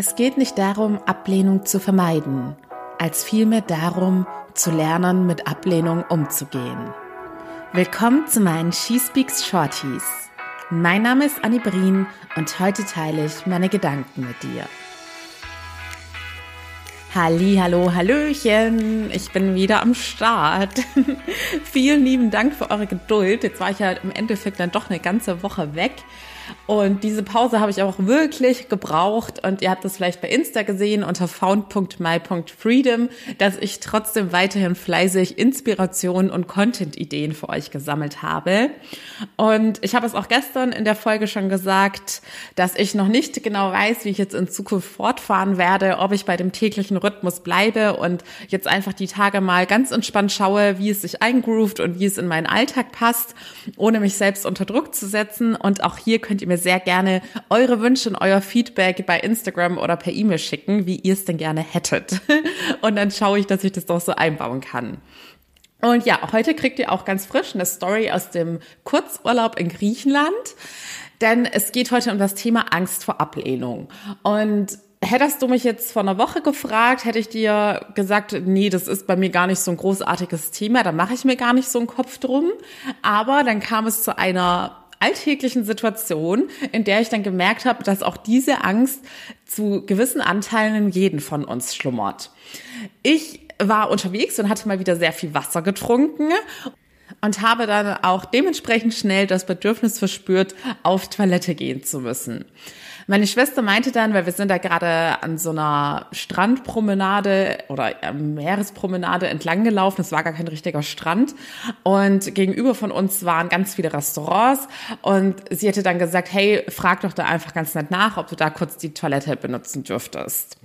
Es geht nicht darum, Ablehnung zu vermeiden, als vielmehr darum, zu lernen, mit Ablehnung umzugehen. Willkommen zu meinen She Speaks Shorties. Mein Name ist Annie Brien und heute teile ich meine Gedanken mit dir. Halli, hallo, hallöchen. Ich bin wieder am Start. Vielen lieben Dank für eure Geduld. Jetzt war ich ja im Endeffekt dann doch eine ganze Woche weg. Und diese Pause habe ich auch wirklich gebraucht. Und ihr habt das vielleicht bei Insta gesehen unter found.my.freedom, dass ich trotzdem weiterhin fleißig Inspiration und Content-Ideen für euch gesammelt habe. Und ich habe es auch gestern in der Folge schon gesagt, dass ich noch nicht genau weiß, wie ich jetzt in Zukunft fortfahren werde, ob ich bei dem täglichen Rhythmus bleibe und jetzt einfach die Tage mal ganz entspannt schaue, wie es sich eingroovt und wie es in meinen Alltag passt, ohne mich selbst unter Druck zu setzen. Und auch hier könnt ihr mir sehr gerne eure Wünsche und euer Feedback bei Instagram oder per E-Mail schicken, wie ihr es denn gerne hättet. Und dann schaue ich, dass ich das doch so einbauen kann. Und ja, heute kriegt ihr auch ganz frisch eine Story aus dem Kurzurlaub in Griechenland. Denn es geht heute um das Thema Angst vor Ablehnung. Und Hättest du mich jetzt vor einer Woche gefragt, hätte ich dir gesagt, nee, das ist bei mir gar nicht so ein großartiges Thema, da mache ich mir gar nicht so einen Kopf drum. Aber dann kam es zu einer alltäglichen Situation, in der ich dann gemerkt habe, dass auch diese Angst zu gewissen Anteilen in jeden von uns schlummert. Ich war unterwegs und hatte mal wieder sehr viel Wasser getrunken und habe dann auch dementsprechend schnell das Bedürfnis verspürt, auf Toilette gehen zu müssen. Meine Schwester meinte dann, weil wir sind da gerade an so einer Strandpromenade oder Meerespromenade entlang gelaufen, es war gar kein richtiger Strand. Und gegenüber von uns waren ganz viele Restaurants. Und sie hätte dann gesagt, hey, frag doch da einfach ganz nett nach, ob du da kurz die Toilette benutzen dürftest.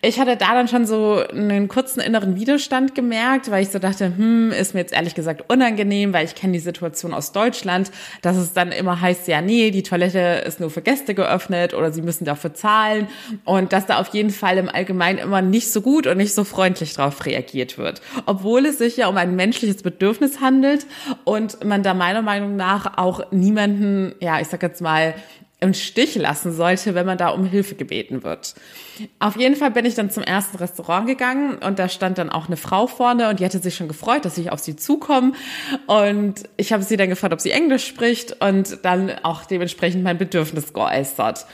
Ich hatte da dann schon so einen kurzen inneren Widerstand gemerkt, weil ich so dachte, hm, ist mir jetzt ehrlich gesagt unangenehm, weil ich kenne die Situation aus Deutschland, dass es dann immer heißt, ja, nee, die Toilette ist nur für Gäste geöffnet oder sie müssen dafür zahlen und dass da auf jeden Fall im Allgemeinen immer nicht so gut und nicht so freundlich drauf reagiert wird. Obwohl es sich ja um ein menschliches Bedürfnis handelt und man da meiner Meinung nach auch niemanden, ja, ich sag jetzt mal, im Stich lassen sollte, wenn man da um Hilfe gebeten wird. Auf jeden Fall bin ich dann zum ersten Restaurant gegangen und da stand dann auch eine Frau vorne und die hatte sich schon gefreut, dass ich auf sie zukomme und ich habe sie dann gefragt, ob sie Englisch spricht und dann auch dementsprechend mein Bedürfnis geäußert.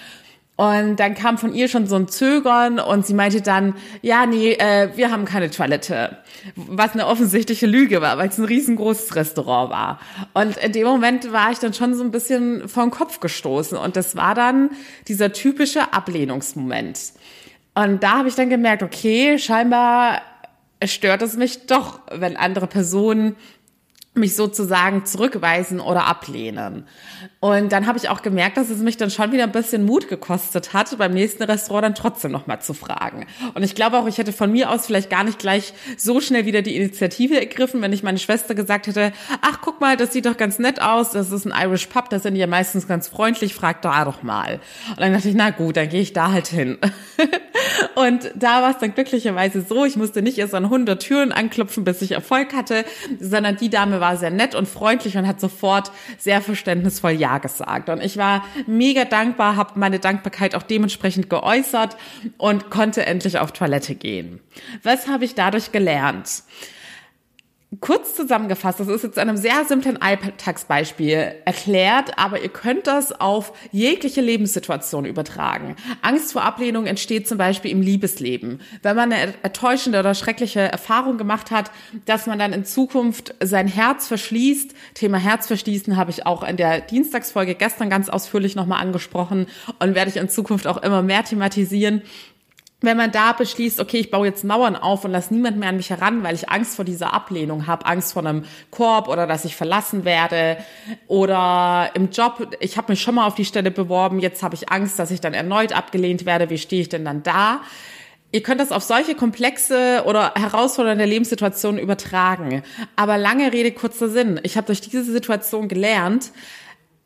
Und dann kam von ihr schon so ein Zögern und sie meinte dann, ja, nee, äh, wir haben keine Toilette. Was eine offensichtliche Lüge war, weil es ein riesengroßes Restaurant war. Und in dem Moment war ich dann schon so ein bisschen vom Kopf gestoßen. Und das war dann dieser typische Ablehnungsmoment. Und da habe ich dann gemerkt, okay, scheinbar stört es mich doch, wenn andere Personen mich sozusagen zurückweisen oder ablehnen. Und dann habe ich auch gemerkt, dass es mich dann schon wieder ein bisschen Mut gekostet hat, beim nächsten Restaurant dann trotzdem nochmal zu fragen. Und ich glaube auch, ich hätte von mir aus vielleicht gar nicht gleich so schnell wieder die Initiative ergriffen, wenn ich meine Schwester gesagt hätte, ach, guck mal, das sieht doch ganz nett aus, das ist ein Irish Pub, das sind ja meistens ganz freundlich, frag da doch mal. Und dann dachte ich, na gut, dann gehe ich da halt hin. Und da war es dann glücklicherweise so, ich musste nicht erst an 100 Türen anklopfen, bis ich Erfolg hatte, sondern die War sehr nett und freundlich und hat sofort sehr verständnisvoll Ja gesagt. Und ich war mega dankbar, habe meine Dankbarkeit auch dementsprechend geäußert und konnte endlich auf Toilette gehen. Was habe ich dadurch gelernt? Kurz zusammengefasst, das ist jetzt einem sehr simplen Alltagsbeispiel erklärt, aber ihr könnt das auf jegliche Lebenssituation übertragen. Angst vor Ablehnung entsteht zum Beispiel im Liebesleben. Wenn man eine enttäuschende oder schreckliche Erfahrung gemacht hat, dass man dann in Zukunft sein Herz verschließt. Thema Herz verschließen habe ich auch in der Dienstagsfolge gestern ganz ausführlich nochmal angesprochen und werde ich in Zukunft auch immer mehr thematisieren wenn man da beschließt, okay, ich baue jetzt Mauern auf und lasse niemand mehr an mich heran, weil ich Angst vor dieser Ablehnung habe, Angst vor einem Korb oder dass ich verlassen werde oder im Job, ich habe mich schon mal auf die Stelle beworben, jetzt habe ich Angst, dass ich dann erneut abgelehnt werde, wie stehe ich denn dann da? Ihr könnt das auf solche komplexe oder herausfordernde Lebenssituationen übertragen. Aber lange Rede, kurzer Sinn. Ich habe durch diese Situation gelernt,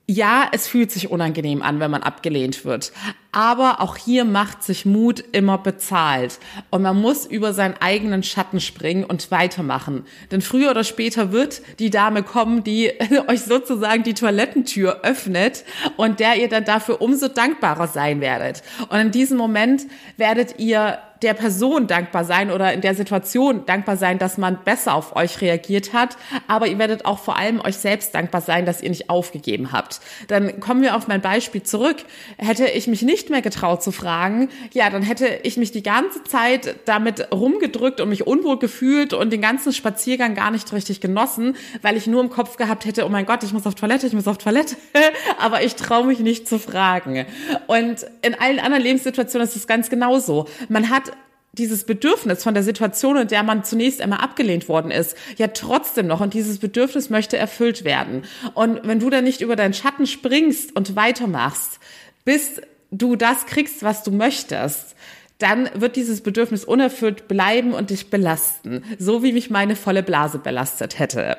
ja, es fühlt sich unangenehm an, wenn man abgelehnt wird. Aber auch hier macht sich Mut immer bezahlt. Und man muss über seinen eigenen Schatten springen und weitermachen. Denn früher oder später wird die Dame kommen, die euch sozusagen die Toilettentür öffnet und der ihr dann dafür umso dankbarer sein werdet. Und in diesem Moment werdet ihr der Person dankbar sein oder in der Situation dankbar sein, dass man besser auf euch reagiert hat. Aber ihr werdet auch vor allem euch selbst dankbar sein, dass ihr nicht aufgegeben habt. Dann kommen wir auf mein Beispiel zurück. Hätte ich mich nicht mehr getraut zu fragen, ja, dann hätte ich mich die ganze Zeit damit rumgedrückt und mich unwohl gefühlt und den ganzen Spaziergang gar nicht richtig genossen, weil ich nur im Kopf gehabt hätte, oh mein Gott, ich muss auf Toilette, ich muss auf Toilette, aber ich traue mich nicht zu fragen. Und in allen anderen Lebenssituationen ist es ganz genauso. Man hat dieses Bedürfnis von der Situation, in der man zunächst einmal abgelehnt worden ist, ja trotzdem noch und dieses Bedürfnis möchte erfüllt werden. Und wenn du dann nicht über deinen Schatten springst und weitermachst, bis du das kriegst, was du möchtest, dann wird dieses Bedürfnis unerfüllt bleiben und dich belasten, so wie mich meine volle Blase belastet hätte.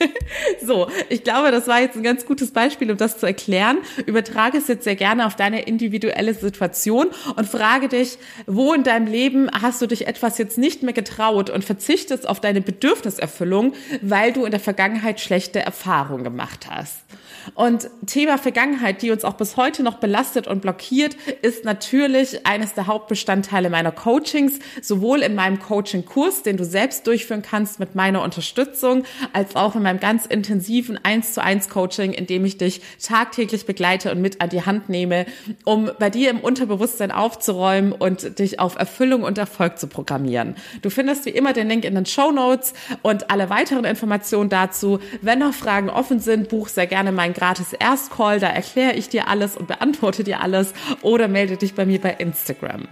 so, ich glaube, das war jetzt ein ganz gutes Beispiel, um das zu erklären. Übertrage es jetzt sehr gerne auf deine individuelle Situation und frage dich, wo in deinem Leben hast du dich etwas jetzt nicht mehr getraut und verzichtest auf deine Bedürfniserfüllung, weil du in der Vergangenheit schlechte Erfahrungen gemacht hast. Und Thema Vergangenheit, die uns auch bis heute noch belastet und blockiert, ist natürlich eines der Hauptbestandteile meiner Coachings, sowohl in meinem Coaching-Kurs, den du selbst durchführen kannst mit meiner Unterstützung, als auch in meinem ganz intensiven 1 zu 1 Coaching, in dem ich dich tagtäglich begleite und mit an die Hand nehme, um bei dir im Unterbewusstsein aufzuräumen und dich auf Erfüllung und Erfolg zu programmieren. Du findest wie immer den Link in den Show Notes und alle weiteren Informationen dazu. Wenn noch Fragen offen sind, buch sehr gerne meinen gratis Erstcall, da erkläre ich dir alles und beantworte dir alles oder melde dich bei mir bei Instagram.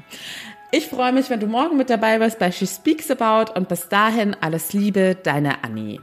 Ich freue mich, wenn du morgen mit dabei bist bei She Speaks About und bis dahin alles Liebe, deine Annie.